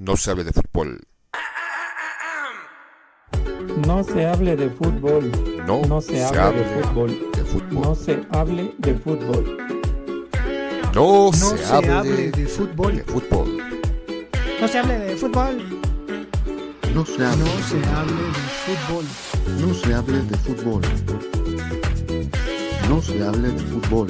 no se hable de fútbol. No se hable de fútbol. No, No se hable de fútbol. de fútbol. No se hable de fútbol. No, No se, hable, de fútbol. de fútbol. No se hable de fútbol. No se hable, No se hable de fútbol. no se hable de fútbol. No se hable de fútbol.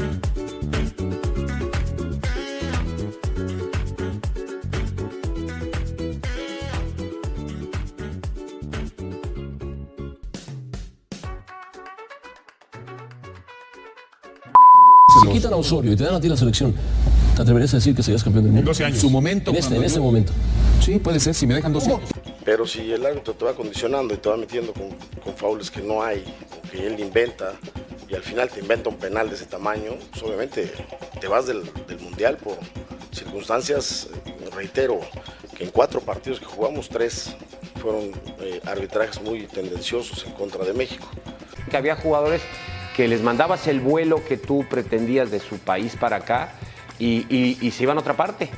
Quitan a Osorio y te dan a ti la selección, ¿te atreverías a decir que serías campeón del mundo? 12 años. Su momento. En este, en este yo- momento. Sí, puede ser, si me dejan 12 años. Pero si el árbitro te va condicionando y te va metiendo con, con faules que no hay, o que él inventa, y al final te inventa un penal de ese tamaño, pues obviamente te vas del, del Mundial por circunstancias, eh, reitero, que en cuatro partidos que jugamos, tres fueron eh, arbitrajes muy tendenciosos en contra de México. que había jugadores que les mandabas el vuelo que tú pretendías de su país para acá y, se iban a otra parte.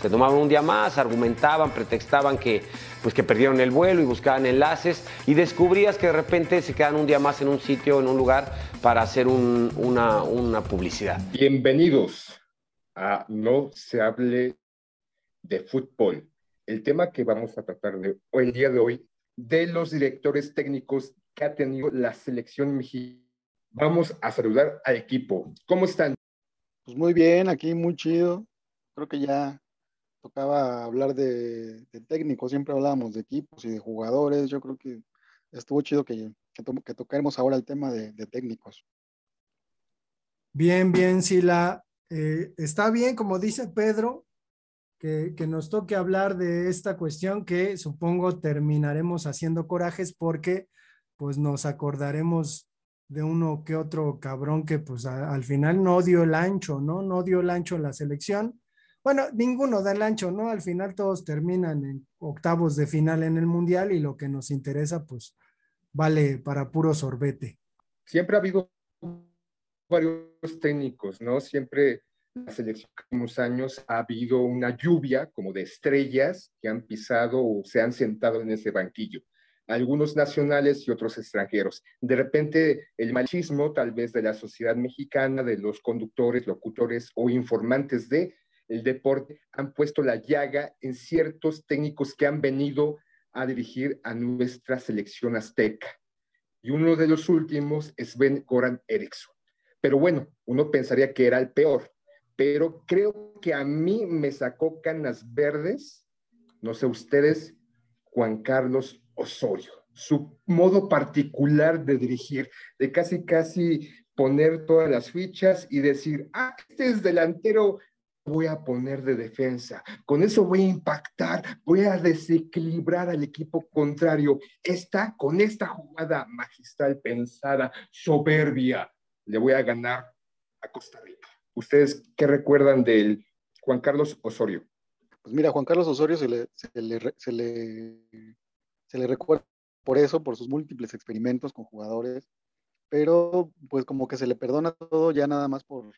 Se tomaban un día más, argumentaban, pretextaban que, pues, que perdieron el vuelo y buscaban enlaces y descubrías que de repente se quedan un día más en un sitio, en un lugar, para hacer un- una, una publicidad. Bienvenidos a No se hable de fútbol. El tema que vamos a tratar de hoy, el día de hoy, de los directores técnicos que ha tenido la selección mexicana. Vamos a saludar al equipo. ¿Cómo están? Pues muy bien, aquí muy chido. Creo que ya tocaba hablar de, de técnicos, siempre hablábamos de equipos y de jugadores. Yo creo que estuvo chido que, que, to- que tocaremos ahora el tema de, de técnicos. Bien, bien, Sila. Eh, está bien, como dice Pedro, que, que nos toque hablar de esta cuestión que supongo terminaremos haciendo corajes porque pues nos acordaremos de uno que otro cabrón que pues al final no dio el ancho, ¿no? No dio el ancho la selección. Bueno, ninguno da el ancho, ¿no? Al final todos terminan en octavos de final en el Mundial y lo que nos interesa pues vale para puro sorbete. Siempre ha habido varios técnicos, ¿no? Siempre unos años ha habido una lluvia como de estrellas que han pisado o se han sentado en ese banquillo. Algunos nacionales y otros extranjeros. De repente, el machismo, tal vez de la sociedad mexicana, de los conductores, locutores o informantes de el deporte, han puesto la llaga en ciertos técnicos que han venido a dirigir a nuestra selección azteca. Y uno de los últimos es Ben Goran Eriksson. Pero bueno, uno pensaría que era el peor, pero creo que a mí me sacó canas verdes, no sé ustedes, Juan Carlos Osorio. Su modo particular de dirigir, de casi casi poner todas las fichas y decir, ah, este es delantero, voy a poner de defensa. Con eso voy a impactar, voy a desequilibrar al equipo contrario. Esta, con esta jugada magistral pensada, soberbia, le voy a ganar a Costa Rica. ¿Ustedes qué recuerdan del Juan Carlos Osorio? Pues mira, Juan Carlos Osorio se le, se le, re- se le, se le recuerda por eso, por sus múltiples experimentos con jugadores, pero pues como que se le perdona todo ya nada más por,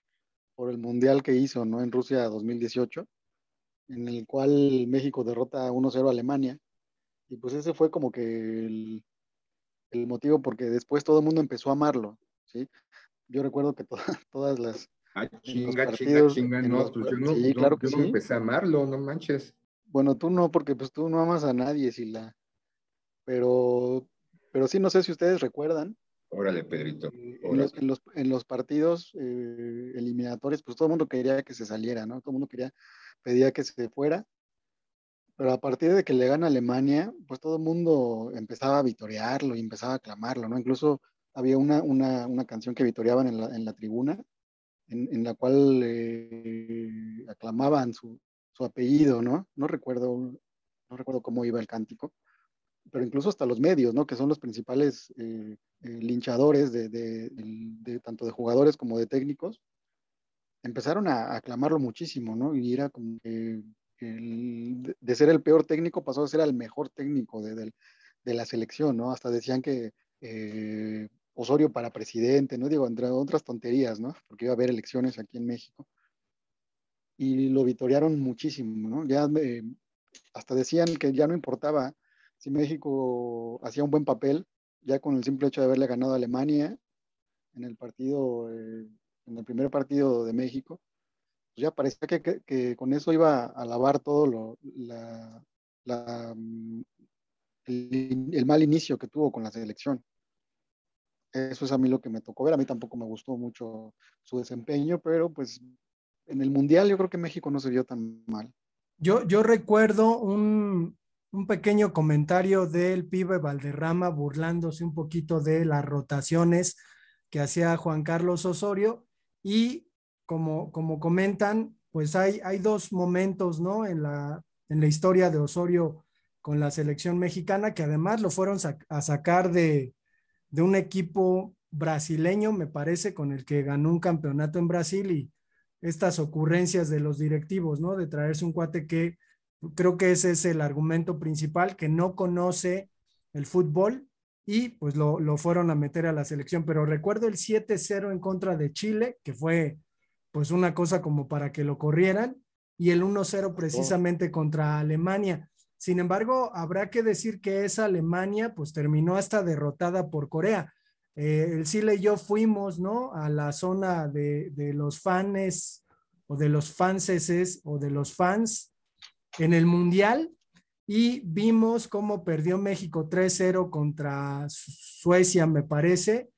por el mundial que hizo, ¿no? En Rusia 2018, en el cual México derrota 1-0 a Alemania, y pues ese fue como que el, el motivo porque después todo el mundo empezó a amarlo, ¿sí? Yo recuerdo que to- todas las, los chinga, chinga, partidos, chinga, en no, los pues yo no, sí, no, claro que yo no sí. empecé a amarlo, no manches. Bueno, tú no, porque pues tú no amas a nadie, Sila. Pero, pero sí, no sé si ustedes recuerdan, Órale, Pedrito. en órale. los, en los, en los partidos eh, eliminatorios, pues todo el mundo quería que se saliera, ¿no? Todo el mundo quería, pedía que se fuera. Pero a partir de que le gana Alemania, pues todo el mundo empezaba a vitorearlo y empezaba a aclamarlo, ¿no? Incluso había una, una, una canción que vitoreaban en la, en la tribuna, en, en la cual eh, aclamaban su, su apellido, ¿no? No recuerdo, no recuerdo cómo iba el cántico, pero incluso hasta los medios, ¿no? Que son los principales eh, eh, linchadores de, de- de tanto de jugadores como de técnicos, empezaron a, aclamarlo muchísimo, ¿no? Y era como que el- de, de ser el peor técnico pasó a ser el mejor técnico de, del- de la selección, ¿no? Hasta decían que eh, Osorio para presidente, ¿no? Digo, entre otras tonterías, ¿no? Porque iba a haber elecciones aquí en México. Y lo vitorearon muchísimo, ¿no? Ya eh, hasta decían que ya no importaba si México hacía un buen papel, ya con el simple hecho de haberle ganado a Alemania en el partido, eh, en el primer partido de México, pues ya parecía que, que, con eso iba a lavar todo lo, la, mm, el, el, mal inicio que tuvo con la selección. Eso es a mí lo que me tocó ver. A mí tampoco me gustó mucho su desempeño, pero pues en el Mundial yo creo que México no se vio tan mal. Yo, yo recuerdo un, un pequeño comentario del pibe Valderrama burlándose un poquito de las rotaciones que hacía Juan Carlos Osorio y como, como comentan, pues hay, hay dos momentos, ¿no? En la, en la historia de Osorio con la selección mexicana que además lo fueron a sacar de, de un equipo brasileño, me parece, con el que ganó un campeonato en Brasil y estas ocurrencias de los directivos, ¿no? De traerse un cuate que creo que ese es el argumento principal, que no conoce el fútbol y pues lo, lo fueron a meter a la selección. Pero recuerdo el 7-0 en contra de Chile, que fue pues una cosa como para que lo corrieran, y el 1-0 precisamente contra Alemania. Sin embargo, habrá que decir que esa Alemania pues terminó hasta derrotada por Corea. Eh, el Chile y yo fuimos, ¿no? A la zona de, de los fans o de los fanses o de los fans en el Mundial y vimos cómo perdió México 3-0 contra Suecia, me parece,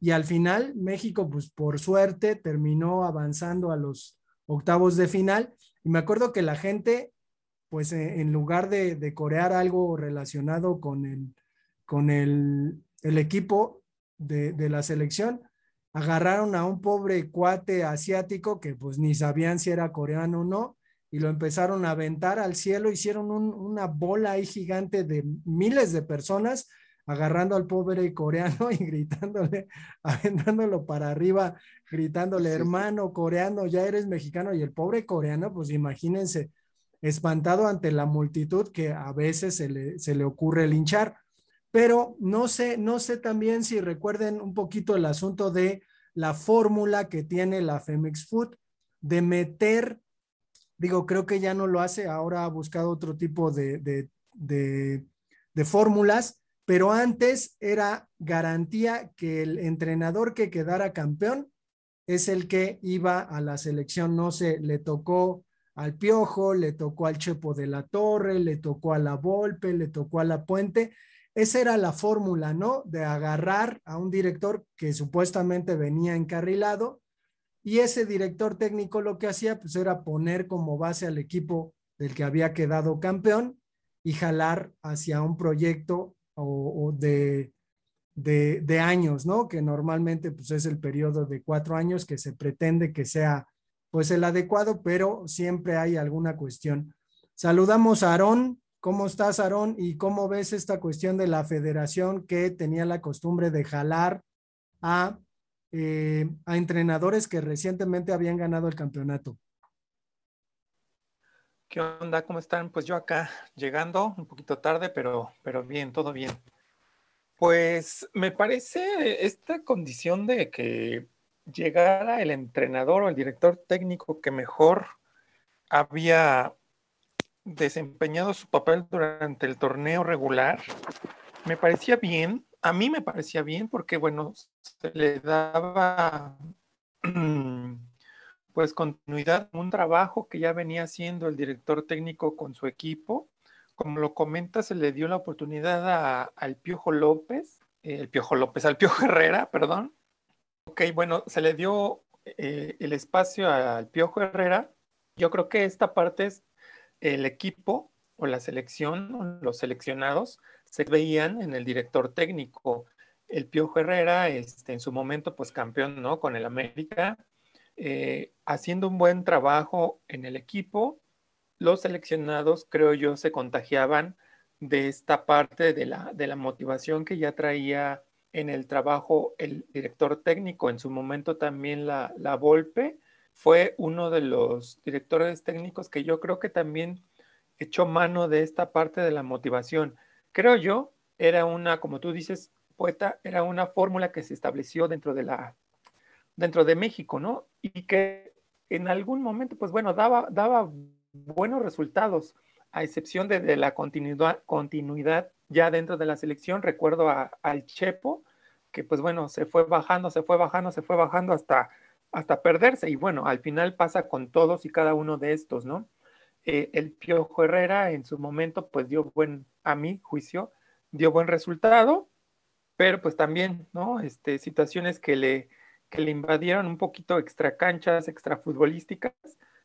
y al final México, pues por suerte, terminó avanzando a los octavos de final. Y me acuerdo que la gente, pues en lugar de, de corear algo relacionado con el, con el, el equipo de, de la selección, agarraron a un pobre cuate asiático que pues ni sabían si era coreano o no, y lo empezaron a aventar al cielo, hicieron un, una bola ahí gigante de miles de personas agarrando al pobre coreano y gritándole, aventándolo para arriba, gritándole, hermano coreano, ya eres mexicano, y el pobre coreano, pues imagínense, espantado ante la multitud que a veces se le, se le ocurre linchar. Pero no sé, no sé también si recuerden un poquito el asunto de la fórmula que tiene la Femex Food de meter digo, creo que ya no lo hace, ahora ha buscado otro tipo de, de, de, fórmulas, pero antes era garantía que el entrenador que quedara campeón es el que iba a la selección, no sé, le tocó al Piojo, le tocó al Chepo de la Torre, le tocó a la Volpe, le tocó a la Puente. Esa era la fórmula, ¿no? De agarrar a un director que supuestamente venía encarrilado y ese director técnico lo que hacía pues era poner como base al equipo del que había quedado campeón y jalar hacia un proyecto o, de, de, años, ¿no? Que normalmente pues es el periodo de cuatro años que se pretende que sea pues el adecuado, pero siempre hay alguna cuestión. Saludamos a Aarón. ¿Cómo estás, Aarón? ¿Y cómo ves esta cuestión de la federación que tenía la costumbre de jalar a eh, a entrenadores que recientemente habían ganado el campeonato. ¿Qué onda? ¿Cómo están? Pues yo acá llegando un poquito tarde, pero, pero bien, todo bien. Pues me parece esta condición de que llegara el entrenador o el director técnico que mejor había desempeñado su papel durante el torneo regular, me parecía bien, a mí me parecía bien porque, bueno, se le daba pues continuidad un trabajo que ya venía haciendo el director técnico con su equipo. Como lo comenta, se le dio la oportunidad a, al Piojo López, eh, el Piojo López, al Piojo Herrera, perdón. Ok, bueno, se le dio eh, el espacio al Piojo Herrera. Yo creo que esta parte es el equipo o la selección, los seleccionados, se veían en el director técnico. El Piojo Herrera, este, en su momento, pues campeón, ¿no? Con el América, eh, haciendo un buen trabajo en el equipo. Los seleccionados, creo yo, se contagiaban de esta parte de la, de la motivación que ya traía en el trabajo el director técnico. En su momento también la, la Volpe fue uno de los directores técnicos que yo creo que también echó mano de esta parte de la motivación creo yo, era una, como tú dices, poeta, era una fórmula que se estableció dentro de la, dentro de México, ¿no? Y que en algún momento, pues bueno, daba, daba buenos resultados. a excepción de, la continuidad, continuidad ya dentro de la selección, recuerdo a- al Chepo, que pues bueno, se fue bajando, se fue bajando, se fue bajando hasta, hasta perderse. Y bueno, al final pasa con todos y cada uno de estos, ¿no? Eh, el Piojo Herrera en su momento pues dio buen, a mi juicio, dio buen resultado, pero pues también, ¿no? Este, situaciones que le, que le invadieron un poquito extra canchas, extra futbolísticas,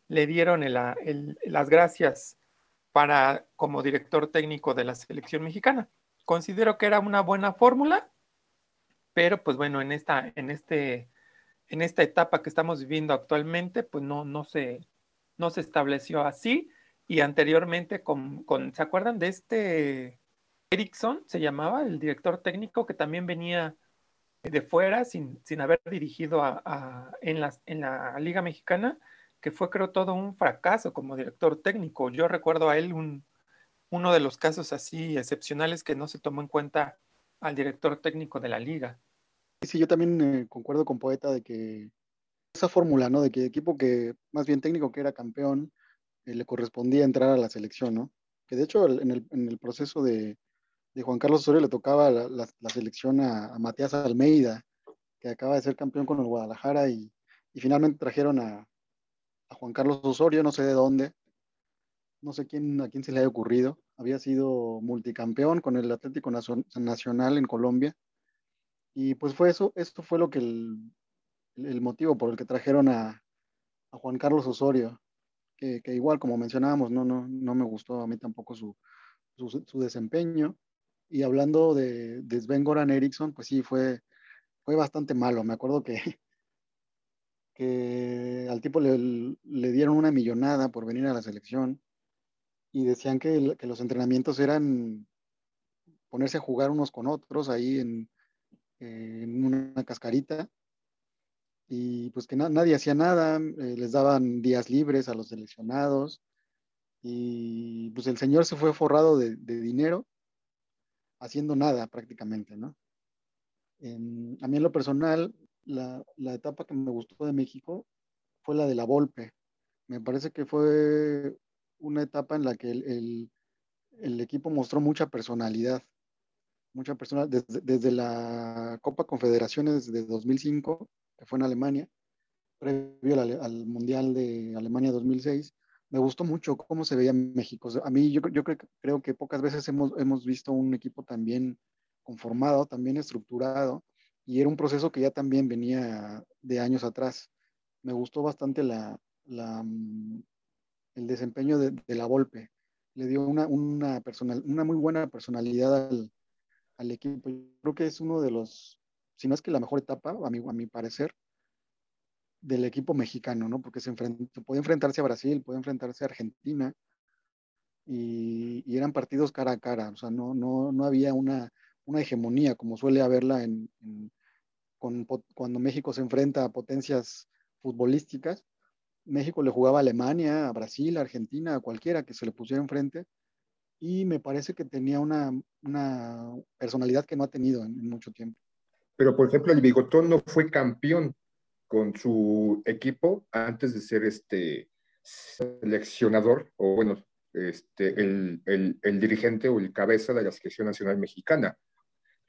le dieron las gracias para como director técnico de la selección mexicana. Considero que era una buena fórmula, pero pues bueno, en esta, en este, en esta etapa que estamos viviendo actualmente, pues no, no se, no se estableció así. Y anteriormente con, ¿se acuerdan de este Erickson? Se llamaba el director técnico que también venía de fuera sin, sin haber dirigido a, en, las, en la Liga Mexicana, que fue creo todo un fracaso como director técnico. Yo recuerdo a él un, uno de los casos así excepcionales que no se tomó en cuenta al director técnico de la liga. Sí, yo también eh, concuerdo con Poeta de que esa fórmula, ¿no? De que equipo que, más bien técnico que era campeón, le correspondía entrar a la selección, ¿no? Que de hecho en el, en el proceso de, de Juan Carlos Osorio le tocaba la, la- selección a, a Matías Almeida, que acaba de ser campeón con el Guadalajara y, y finalmente trajeron a, a Juan Carlos Osorio, no sé de dónde, no sé quién, a quién se le haya ocurrido, había sido multicampeón con el Atlético Nacio- Nacional en Colombia. Y pues fue eso, esto fue lo que el, el motivo por el que trajeron a, a Juan Carlos Osorio, que, igual como mencionábamos, no, no, no me gustó a mí tampoco su, su, desempeño. Y hablando de, de Sven Goran Eriksson, pues sí, fue, fue bastante malo. Me acuerdo que, que al tipo le, le dieron una millonada por venir a la selección y decían que, que los entrenamientos eran ponerse a jugar unos con otros ahí en, en una cascarita y pues que na- nadie hacía nada, eh, les daban días libres a los seleccionados y pues el señor se fue forrado de, dinero haciendo nada prácticamente, ¿no? A mí en lo personal, la, la etapa que me gustó de México fue la de la Volpe. Me parece que fue una etapa en la que el, el- equipo mostró mucha personalidad, mucha personal, desde, desde la Copa Confederaciones de 2005, que fue en Alemania, previo al, al Mundial de Alemania 2006, me gustó mucho cómo se veía México. A mí yo, yo creo, creo que pocas veces hemos, hemos visto un equipo tan bien conformado, tan bien estructurado, y era un proceso que ya también venía de años atrás. Me gustó bastante la, la, mm, el desempeño de, de la Volpe. Le dio una, una, personal, una muy buena personalidad al, al equipo. Yo creo que es uno de los, si no es que la mejor etapa, a mi, a mi parecer, del equipo mexicano, ¿no? Porque se enfrentó, puede enfrentarse a Brasil, puede enfrentarse a Argentina, y, eran partidos cara a cara, o sea, no, no, no había una, una hegemonía como suele haberla en, con, cuando México se enfrenta a potencias futbolísticas. México le jugaba a Alemania, a Brasil, a Argentina, a cualquiera que se le pusiera enfrente, y me parece que tenía una, una personalidad que no ha tenido en, en mucho tiempo. Pero, por ejemplo, el Bigotón no fue campeón con su equipo antes de ser este seleccionador, o bueno, este, el, el, el dirigente o el cabeza de la selección nacional mexicana.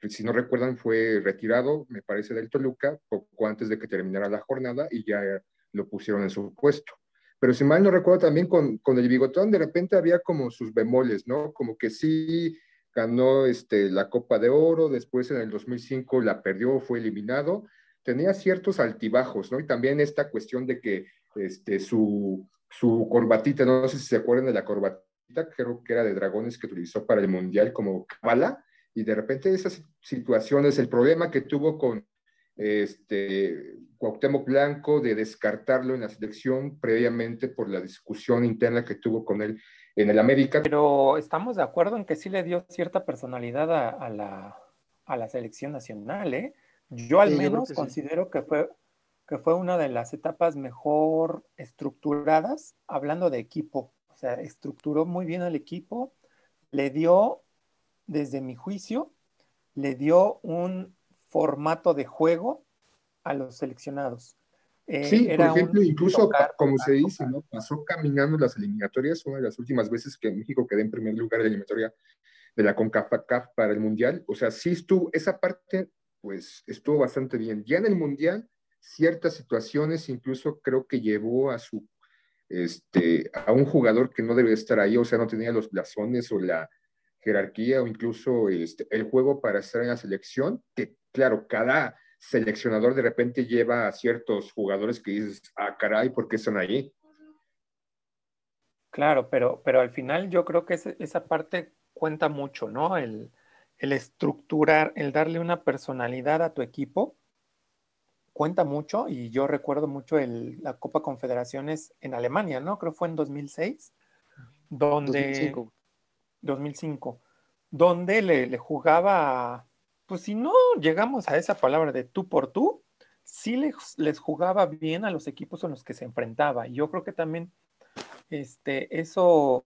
Si no recuerdan, fue retirado, me parece, del Toluca poco antes de que terminara la jornada y ya lo pusieron en su puesto. Pero si mal no recuerdo también con, con el Bigotón, de repente había como sus bemoles, ¿no? Como que sí ganó este, la Copa de Oro, después en el 2005 la perdió, fue eliminado, tenía ciertos altibajos, ¿no? Y también esta cuestión de que este, su, corbatita, no sé si se acuerdan de la corbatita, creo que era de dragones que utilizó para el Mundial como bala, y de repente esas situaciones, el problema que tuvo con este, Cuauhtémoc Blanco de descartarlo en la selección previamente por la discusión interna que tuvo con él en el América. Pero estamos de acuerdo en que sí le dio cierta personalidad a, a la, a la selección nacional, ¿eh? Yo al Sí, yo creo menos que sí. considero que fue, que fue una de las etapas mejor estructuradas, hablando de equipo. O sea, estructuró muy bien al equipo, le dio, desde mi juicio, le dio un formato de juego a los seleccionados. Eh, Sí, por era un ejemplo, incluso, tocar, como tocar, se dice. ¿no? Pasó caminando las eliminatorias, una de las últimas veces que México quedó en primer lugar de la eliminatoria de la CONCACAF para el Mundial. O sea, sí estuvo, esa parte, pues, estuvo bastante bien. Ya en el Mundial, ciertas situaciones incluso creo que llevó a su, este, a un jugador que no debe estar ahí, o sea, no tenía los blasones o la jerarquía o incluso este, el juego para estar en la selección, que claro, cada seleccionador de repente lleva a ciertos jugadores que dices, ah, caray, ¿por qué están ahí? Claro, pero, pero al final yo creo que ese- esa parte cuenta mucho, ¿no? El, el estructurar, el darle una personalidad a tu equipo, cuenta mucho. Y yo recuerdo mucho el- la Copa Confederaciones en Alemania, ¿no? Creo fue en 2006, donde... 2005. 2005, donde le, le jugaba, pues si no llegamos a esa palabra de tú por tú, sí les, jugaba bien a los equipos en los que se enfrentaba. Y yo creo que también este, eso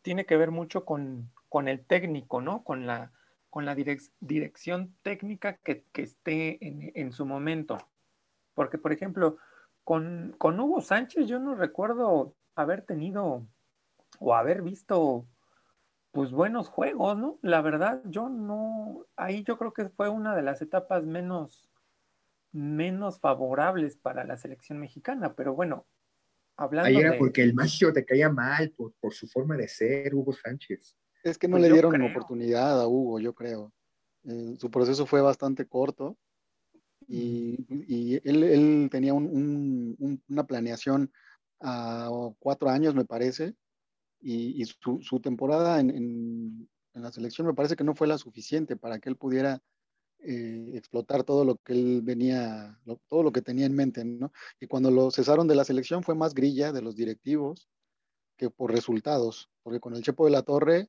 tiene que ver mucho con, con el técnico, ¿no? Con la, con la direc- dirección técnica que, que esté en, en su momento. Porque, por ejemplo, con, con Hugo Sánchez yo no recuerdo haber tenido o haber visto pues buenos juegos, ¿no? La verdad, yo no, ahí yo creo que fue una de las etapas menos, menos favorables para la selección mexicana, pero bueno, hablando Ahí era de... porque el macho te caía mal por, por su forma de ser, Hugo Sánchez. Es que no Pues le dieron creo. oportunidad a Hugo, yo creo. Eh, su proceso fue bastante corto y, y él, él tenía un- un- un- una planeación a cuatro años, me parece, y, y su, su temporada en, en- en la selección me parece que no fue la suficiente para que él pudiera eh, explotar todo lo que él venía, lo- todo lo que tenía en mente, ¿no? Y cuando lo cesaron de la selección fue más grilla de los directivos que por resultados, porque con el Chepo de la Torre,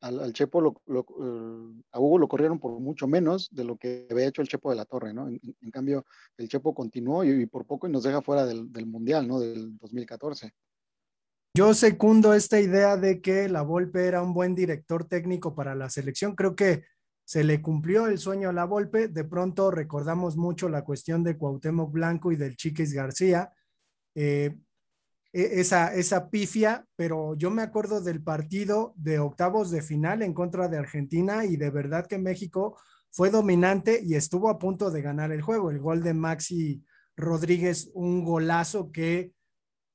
al, al Chepo, lo, lo- eh, a Hugo lo corrieron por mucho menos de lo que había hecho el Chepo de la Torre, ¿no? En, en cambio, el Chepo continuó y, y por poco y nos deja fuera del, del Mundial, ¿no? Del 2014. Yo secundo esta idea de que la Volpe era un buen director técnico para la selección. Creo que se le cumplió el sueño a la Volpe. De pronto recordamos mucho la cuestión de Cuauhtémoc Blanco y del Chiquis García. Eh, e- esa, esa pifia, pero yo me acuerdo del partido de octavos de final en contra de Argentina y de verdad que México fue dominante y estuvo a punto de ganar el juego. El gol de Maxi Rodríguez, un golazo que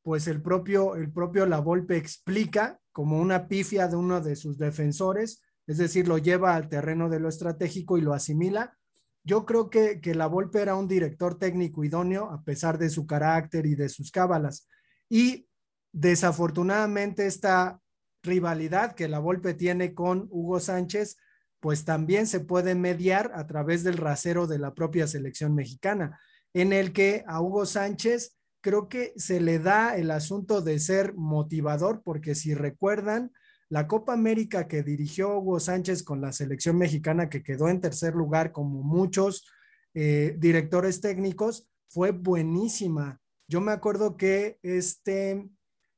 pues el propio, el propio La Volpe explica como una pifia de uno de sus defensores, es decir, lo lleva al terreno de lo estratégico y lo asimila. Yo creo que, que La Volpe era un director técnico idóneo a pesar de su carácter y de sus cábalas. Y desafortunadamente esta rivalidad que La Volpe tiene con Hugo Sánchez, pues también se puede mediar a través del rasero de la propia selección mexicana, en el que a Hugo Sánchez creo que se le da el asunto de ser motivador, porque si recuerdan, la Copa América que dirigió Hugo Sánchez con la selección mexicana, que quedó en tercer lugar como muchos eh, directores técnicos, fue buenísima. Yo me acuerdo que este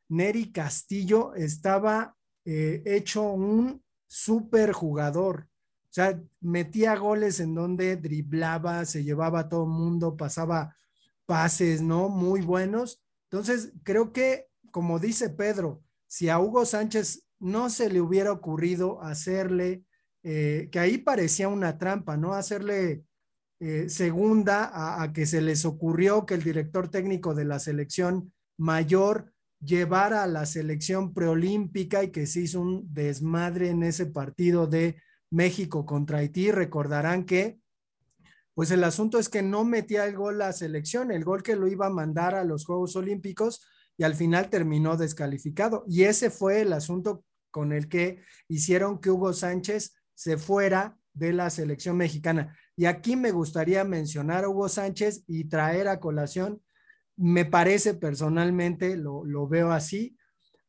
Neri Castillo estaba eh, hecho un super jugador. O sea, metía goles en donde driblaba, se llevaba a todo el mundo, pasaba pases, ¿no? Muy buenos. Entonces, creo que, como dice Pedro, si a Hugo Sánchez no se le hubiera ocurrido hacerle, eh, que ahí parecía una trampa, ¿no? Hacerle eh, segunda a, a, que se les ocurrió que el director técnico de la selección mayor llevara a la selección preolímpica y que se hizo un desmadre en ese partido de México contra Haití. Recordarán que pues el asunto es que no metía el gol la selección, el gol que lo iba a mandar a los Juegos Olímpicos y al final terminó descalificado. Y ese fue el asunto con el que hicieron que Hugo Sánchez se fuera de la selección mexicana. Y aquí me gustaría mencionar a Hugo Sánchez y traer a colación, me parece personalmente, lo, lo veo así,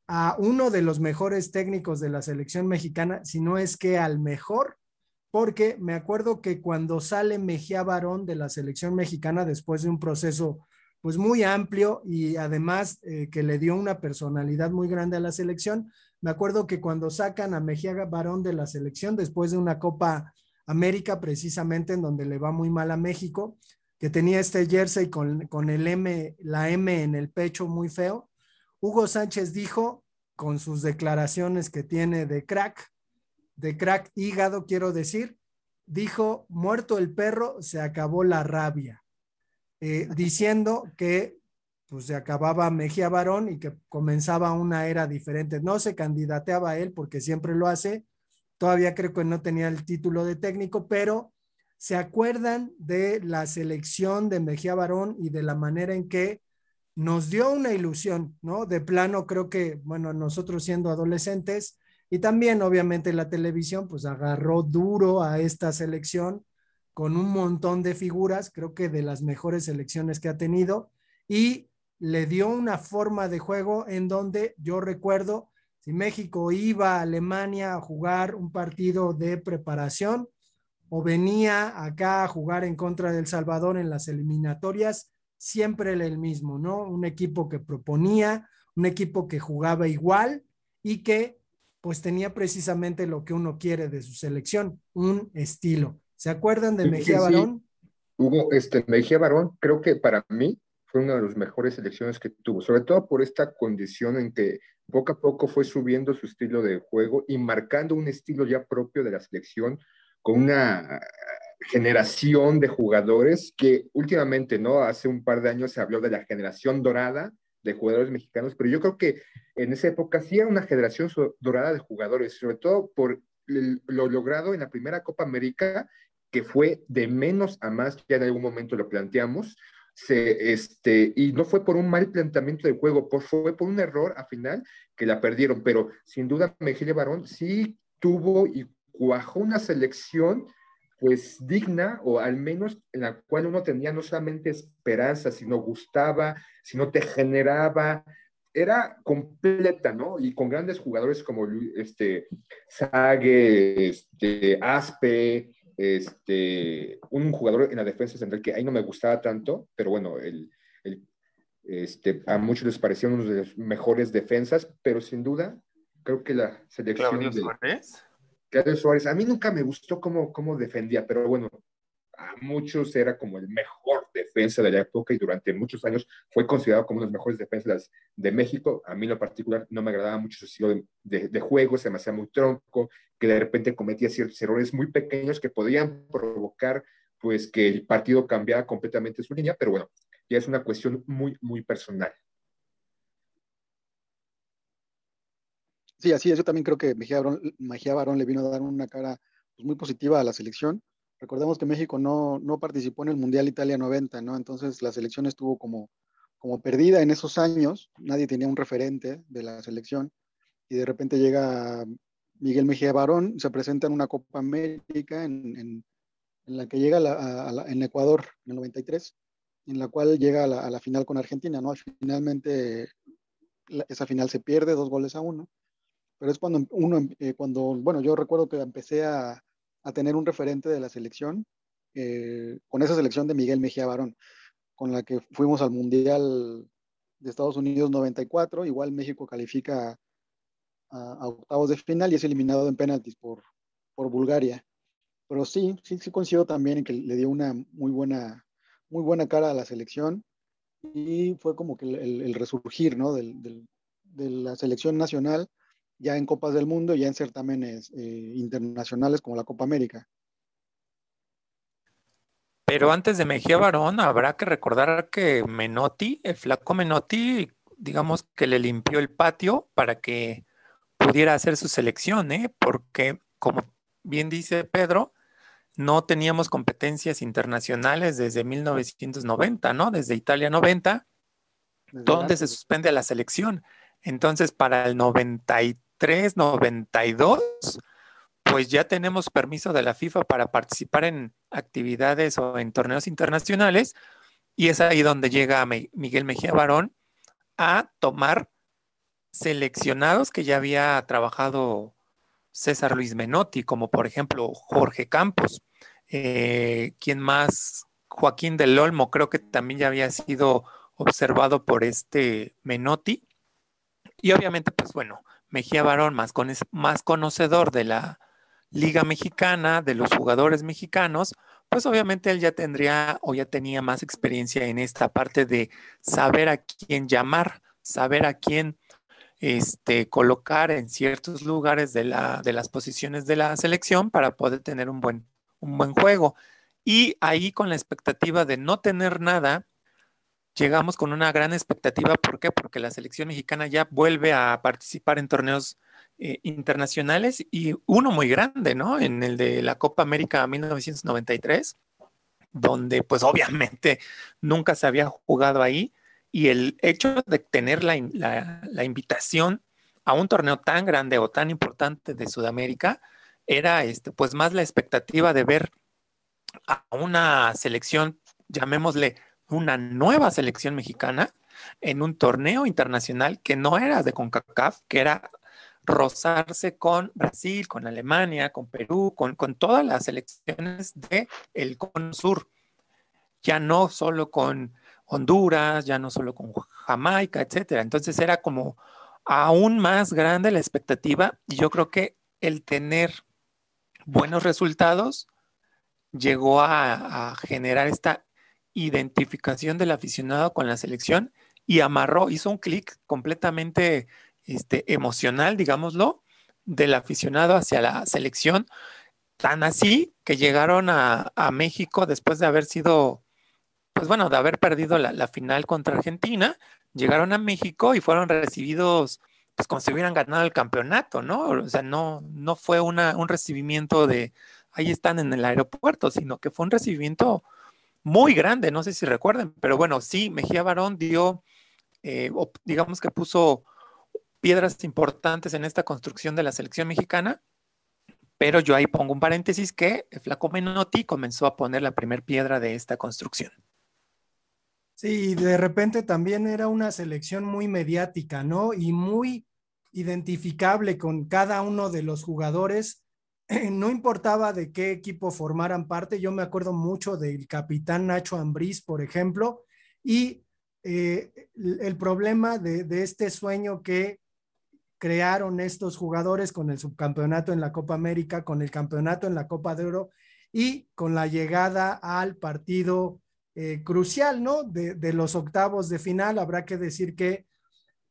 a uno de los mejores técnicos de la selección mexicana, si no es que al mejor, porque me acuerdo que cuando sale Mejía Barón de la selección mexicana después de un proceso pues muy amplio y además eh, que le dio una personalidad muy grande a la selección, me acuerdo que cuando sacan a Mejía Barón de la selección después de una Copa América precisamente en donde le va muy mal a México, que tenía este jersey con, con el M, la M en el pecho muy feo. Hugo Sánchez dijo, con sus declaraciones que tiene de crack, de crack hígado, quiero decir, dijo, muerto el perro, se acabó la rabia, eh, diciendo que pues se acababa Mejía Barón y que comenzaba una era diferente. No se candidateaba a él porque siempre lo hace, todavía creo que no tenía el título de técnico, pero se acuerdan de la selección de Mejía Barón y de la manera en que nos dio una ilusión, ¿no? De plano, creo que, bueno, nosotros siendo adolescentes y también obviamente la televisión, pues agarró duro a esta selección con un montón de figuras, creo que de las mejores selecciones que ha tenido y le dio una forma de juego en donde yo recuerdo, si México iba a Alemania a jugar un partido de preparación o venía acá a jugar en contra del Salvador en las eliminatorias, siempre el mismo, ¿no? Un equipo que proponía, un equipo que jugaba igual y que pues tenía precisamente lo que uno quiere de su selección, un estilo. ¿Se acuerdan de Mejía Barón? Hugo, este, Mejía Barón, creo que para mí fue una de las mejores selecciones que tuvo, sobre todo por esta condición en que poco a poco fue subiendo su estilo de juego y marcando un estilo ya propio de la selección con una generación de jugadores que últimamente, ¿no? Hace un par de años se habló de la generación dorada de jugadores mexicanos, pero yo creo que en esa época sí era una generación dorada de jugadores, sobre todo por lo logrado en la primera Copa América, que fue de menos a más, ya en algún momento lo planteamos, se, este, y no fue por un mal planteamiento de juego, por, fue por un error al final que la perdieron, pero sin duda Mejía Barón sí tuvo y cuajó una selección pues digna o al menos en la cual uno tenía no solamente esperanza, sino gustaba, sino te generaba, era completa, ¿no? Y con grandes jugadores como este Sague, este Aspe, este, un jugador en la defensa central que ahí no me gustaba tanto, pero bueno, el, el, este, a muchos les pareció uno de los mejores defensas, pero sin duda creo que la selección de, Claudio Suárez, a mí nunca me gustó cómo, cómo defendía, pero bueno, a muchos era como el mejor defensa de la época y durante muchos años fue considerado como uno de los mejores defensas de México. A mí en lo particular no me agradaba mucho su estilo de, de, juego, se me hacía muy tronco, que de repente cometía ciertos errores muy pequeños que podían provocar pues que el partido cambiara completamente su línea, pero bueno, ya es una cuestión muy, muy personal. Sí, así es. Yo también creo que Mejía Barón, Barón le vino a dar una cara pues, muy positiva a la selección. Recordemos que México no, no participó en el Mundial Italia 90, ¿no? Entonces la selección estuvo como, como perdida en esos años. Nadie tenía un referente de la selección. Y de repente llega Miguel Mejía Barón, se presenta en una Copa América en, en, la que llega en Ecuador en el 93, en la cual llega a la, a la final con Argentina, ¿no? Finalmente esa final se pierde dos goles a uno pero es cuando uno, eh, cuando, bueno, yo recuerdo que empecé a, a tener un referente de la selección, eh, con esa selección de Miguel Mejía Barón, con la que fuimos al Mundial de Estados Unidos 94, igual México califica a, a octavos de final y es eliminado en penaltis por, por Bulgaria. Pero sí, sí, sí coincido también en que le dio una muy buena, muy buena cara a la selección y fue como que el, el resurgir ¿no? del, del, de la selección nacional ya en Copas del Mundo, ya en certámenes eh, internacionales como la Copa América. Pero antes de Mejía Barón, habrá que recordar que Menotti, el flaco Menotti, digamos que le limpió el patio para que pudiera hacer su selección, ¿eh? porque como bien dice Pedro, no teníamos competencias internacionales desde 1990, ¿no? Desde Italia 90, desde donde se suspende la selección. Entonces, para el 93 392, pues ya tenemos permiso de la FIFA para participar en actividades o en torneos internacionales. Y es ahí donde llega Miguel Mejía Barón a tomar seleccionados que ya había trabajado César Luis Menotti, como por ejemplo Jorge Campos, eh, quien más, Joaquín del Olmo, creo que también ya había sido observado por este Menotti. Y obviamente, pues bueno, Mejía Barón, más, con, más conocedor de la Liga Mexicana, de los jugadores mexicanos, pues obviamente él ya tendría o ya tenía más experiencia en esta parte de saber a quién llamar, saber a quién este, colocar en ciertos lugares de, la, de las posiciones de la selección para poder tener un buen, un buen juego. Y ahí con la expectativa de no tener nada, llegamos con una gran expectativa. ¿Por qué? Porque la selección mexicana ya vuelve a participar en torneos eh, internacionales y uno muy grande, ¿no? En el de la Copa América 1993, donde pues obviamente nunca se había jugado ahí y el hecho de tener la, la, invitación a un torneo tan grande o tan importante de Sudamérica era este, pues más la expectativa de ver a una selección, llamémosle una nueva selección mexicana en un torneo internacional que no era de CONCACAF, que era rozarse con Brasil, con Alemania, con Perú, con, con todas las selecciones del el Cono Sur. Ya no solo con Honduras, ya no solo con Jamaica, etcétera. Entonces era como aún más grande la expectativa y yo creo que el tener buenos resultados llegó a, generar esta identificación del aficionado con la selección y amarró, hizo un clic completamente este, emocional, digámoslo, del aficionado hacia la selección, tan así que llegaron a, México después de haber sido, pues bueno, de haber perdido la, final contra Argentina, llegaron a México y fueron recibidos pues como si hubieran ganado el campeonato, ¿no? O sea, no, no fue un recibimiento de, ahí están en el aeropuerto, sino que fue un recibimiento muy grande, no sé si recuerden, pero bueno, sí, Mejía Barón dio, eh, digamos que puso piedras importantes en esta construcción de la selección mexicana, pero yo ahí pongo un paréntesis que Flaco Menotti comenzó a poner la primera piedra de esta construcción. Sí, de repente también era una selección muy mediática, ¿no? Y muy identificable con cada uno de los jugadores no importaba de qué equipo formaran parte, yo me acuerdo mucho del capitán Nacho Ambriz, por ejemplo, y eh, el problema de, este sueño que crearon estos jugadores con el subcampeonato en la Copa América, con el campeonato en la Copa de Oro y con la llegada al partido eh, crucial, ¿no? de los octavos de final, habrá que decir que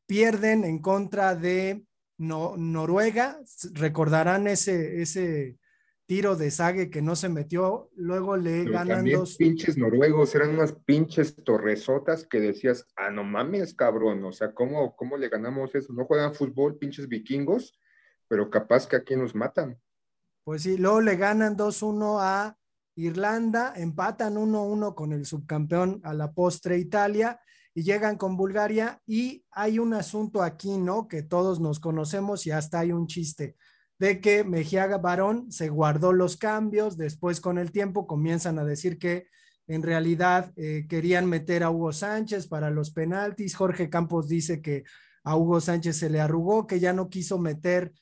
pierden en contra de no, Noruega, recordarán ese, ese tiro de Sague que no se metió, luego le ganan dos. pinches noruegos, eran unas pinches torresotas que decías, ah, no mames, cabrón, o sea, ¿cómo, cómo le ganamos eso? No juegan fútbol, pinches vikingos, pero capaz que aquí nos matan. Pues sí, luego le ganan 2-1 a Irlanda, empatan 1-1 con el subcampeón a la postre Italia y llegan con Bulgaria y hay un asunto aquí, ¿no? Que todos nos conocemos y hasta hay un chiste de que Mejía Barón se guardó los cambios, después con el tiempo comienzan a decir que en realidad eh, querían meter a Hugo Sánchez para los penaltis, Jorge Campos dice que a Hugo Sánchez se le arrugó, que ya no quiso meter,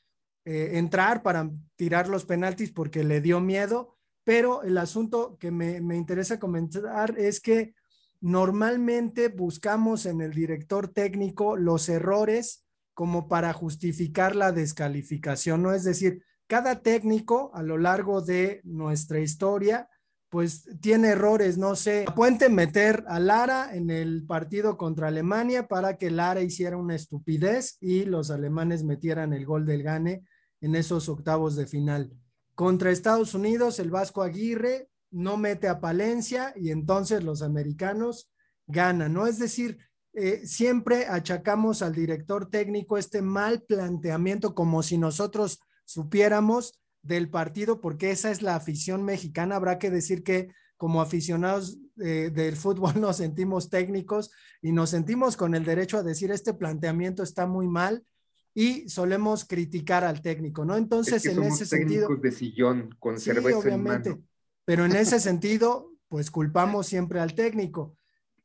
eh, entrar para tirar los penaltis porque le dio miedo, pero el asunto que me, me interesa comentar es que normalmente buscamos en el director técnico los errores como para justificar la descalificación, ¿no? Es decir, cada técnico a lo largo de nuestra historia, pues tiene errores, no sé, puente meter a Lara en el partido contra Alemania para que Lara hiciera una estupidez y los alemanes metieran el gol del gane en esos octavos de final. Contra Estados Unidos, el Vasco Aguirre no mete a Palencia y entonces los americanos ganan, ¿no? Es decir, eh, siempre achacamos al director técnico este mal planteamiento como si nosotros supiéramos del partido, porque esa es la afición mexicana. Habrá que decir que como aficionados eh, del fútbol nos sentimos técnicos y nos sentimos con el derecho a decir este planteamiento está muy mal y solemos criticar al técnico, ¿no? Entonces, en ese sentido... de sillón con cerveza en mano. Pero en ese sentido, pues culpamos siempre al técnico.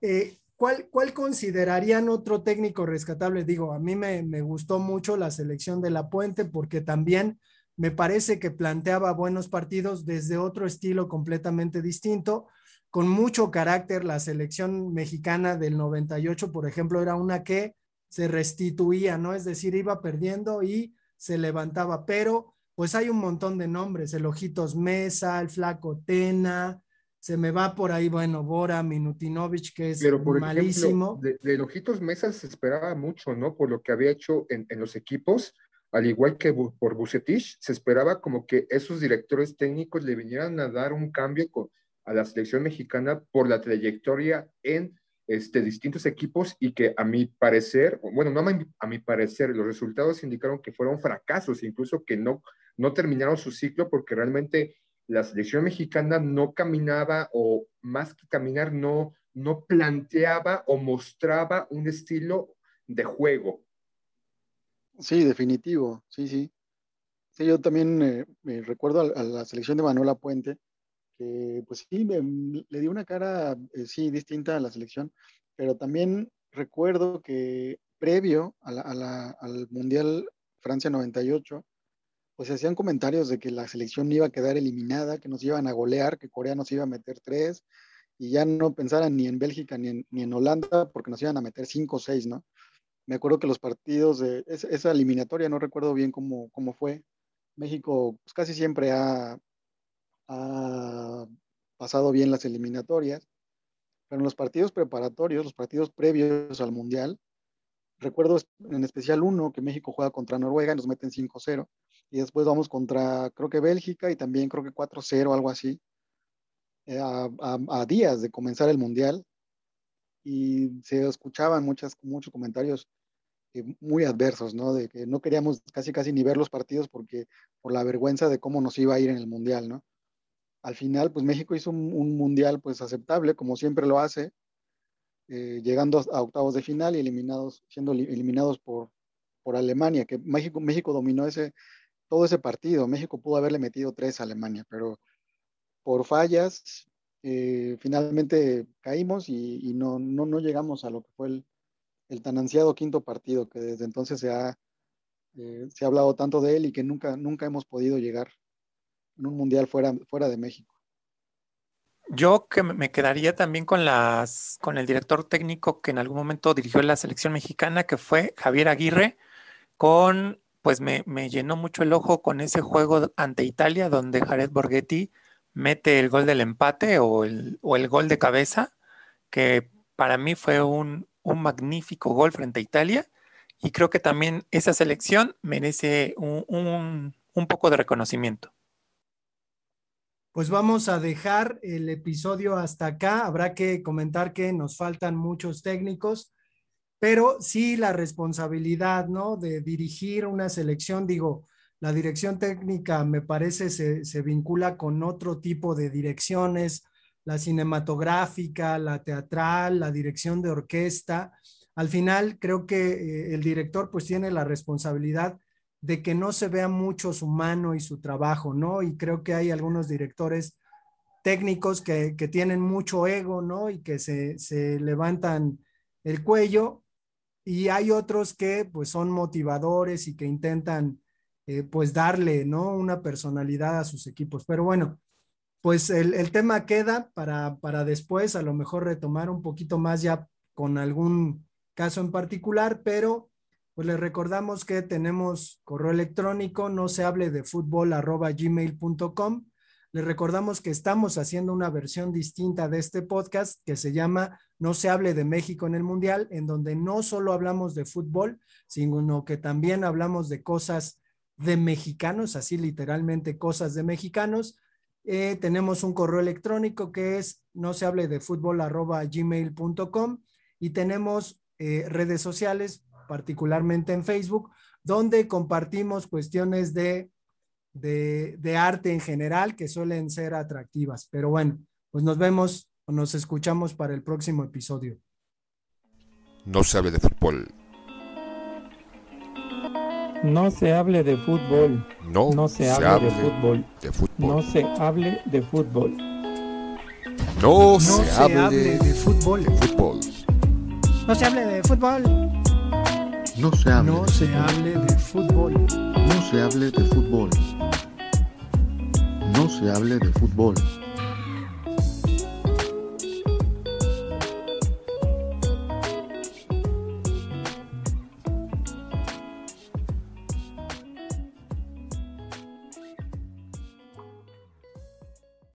Eh, ¿cuál, ¿Cuál considerarían otro técnico rescatable? Digo, a mí me, me gustó mucho la selección de La Puente porque también me parece que planteaba buenos partidos desde otro estilo completamente distinto, con mucho carácter. La selección mexicana del 98, por ejemplo, era una que se restituía, ¿no? Es decir, iba perdiendo y se levantaba, pero pues hay un montón de nombres, el Ojitos Mesa, el Flaco Tena, se me va por ahí, bueno, Bora Minutinovich, que es Pero por malísimo. ejemplo, de, de Ojitos Mesa se esperaba mucho, ¿no? Por lo que había hecho en, en los equipos, al igual que bu- por Bucetich, se esperaba como que esos directores técnicos le vinieran a dar un cambio con- a la selección mexicana por la trayectoria en este, distintos equipos y que a mi parecer, bueno, no a mi, a mi parecer, los resultados indicaron que fueron fracasos, incluso que no, no terminaron su ciclo porque realmente la selección mexicana no caminaba o más que caminar, no, no planteaba o mostraba un estilo de juego. Sí, definitivo, sí, sí. Sí, yo también eh, me recuerdo a, la selección de Manuela Puente, que pues sí, le dio una cara, eh, sí, distinta a la selección, pero también recuerdo que previo a al Mundial Francia 98, pues se hacían comentarios de que la selección iba a quedar eliminada, que nos iban a golear, que Corea nos iba a meter tres, y ya no pensaran ni en Bélgica ni en, Holanda, porque nos iban a meter cinco o seis, ¿no? Me acuerdo que los partidos de esa, eliminatoria, no recuerdo bien cómo, cómo fue. México pues, casi siempre ha, ha pasado bien las eliminatorias, pero en los partidos preparatorios, los partidos previos al Mundial, recuerdo en especial uno que México juega contra Noruega y nos meten 5-0, y después vamos contra, creo que Bélgica y también creo que 4-0, algo así, eh, a, a- a días de comenzar el Mundial, y se escuchaban muchas, muchos comentarios eh, muy adversos, ¿no? De que no queríamos casi casi ni ver los partidos porque por la vergüenza de cómo nos iba a ir en el mundial, ¿no? Al final, pues México hizo un, un mundial pues aceptable, como siempre lo hace, eh, llegando a, octavos de final y eliminados, siendo eli- eliminados por, por Alemania, que México, México dominó ese, todo ese partido. México pudo haberle metido tres a Alemania, pero por fallas, eh, finalmente caímos y, no, no, no llegamos a lo que fue el, tan ansiado quinto partido que desde entonces se ha, eh, se ha hablado tanto de él y que nunca, nunca hemos podido llegar en un mundial fuera, fuera de México. Yo que me quedaría también con las, con el director técnico que en algún momento dirigió la selección mexicana, que fue Javier Aguirre, con, pues me, llenó mucho el ojo con ese juego ante Italia, donde Jared Borghetti mete el gol del empate o el, gol de cabeza, que para mí fue un, magnífico gol frente a Italia. Y creo que también esa selección merece un poco de reconocimiento. Pues vamos a dejar el episodio hasta acá. Habrá que comentar que nos faltan muchos técnicos, pero sí la responsabilidad, ¿no? De dirigir una selección, digo, la dirección técnica me parece se, se vincula con otro tipo de direcciones, la cinematográfica, la teatral, la dirección de orquesta. Al final creo que eh, el director pues tiene la responsabilidad de que no se vea mucho su mano y su trabajo, ¿no? Y creo que hay algunos directores técnicos que, que tienen mucho ego, ¿no? Y que se, se levantan el cuello y hay otros que pues son motivadores y que intentan eh, pues darle, ¿no? Una personalidad a sus equipos. Pero bueno, pues el, el tema queda para, para después a lo mejor retomar un poquito más ya con algún caso en particular, pero pues les recordamos que tenemos correo electrónico, no se hable de fútbol arroba gmail.com. Les recordamos que estamos haciendo una versión distinta de este podcast que se llama No se hable de México en el Mundial, en donde no solo hablamos de fútbol, sino que también hablamos de cosas de mexicanos, así literalmente cosas de mexicanos. Eh, tenemos un correo electrónico que es no se hable de fútbol arroba gmail.com y tenemos eh, redes sociales particularmente en Facebook, donde compartimos cuestiones de, de, de, arte en general que suelen ser atractivas. Pero bueno, pues nos vemos o nos escuchamos para el próximo episodio. No se hable de fútbol. No se hable de fútbol. No, No se, se hable, hable de fútbol. de fútbol. No se hable de fútbol. No, No se, se hable, hable de fútbol. de fútbol. No se hable de fútbol. No se hable No de se fútbol. hable de fútbol. No se hable de fútbol. No se hable de fútbol.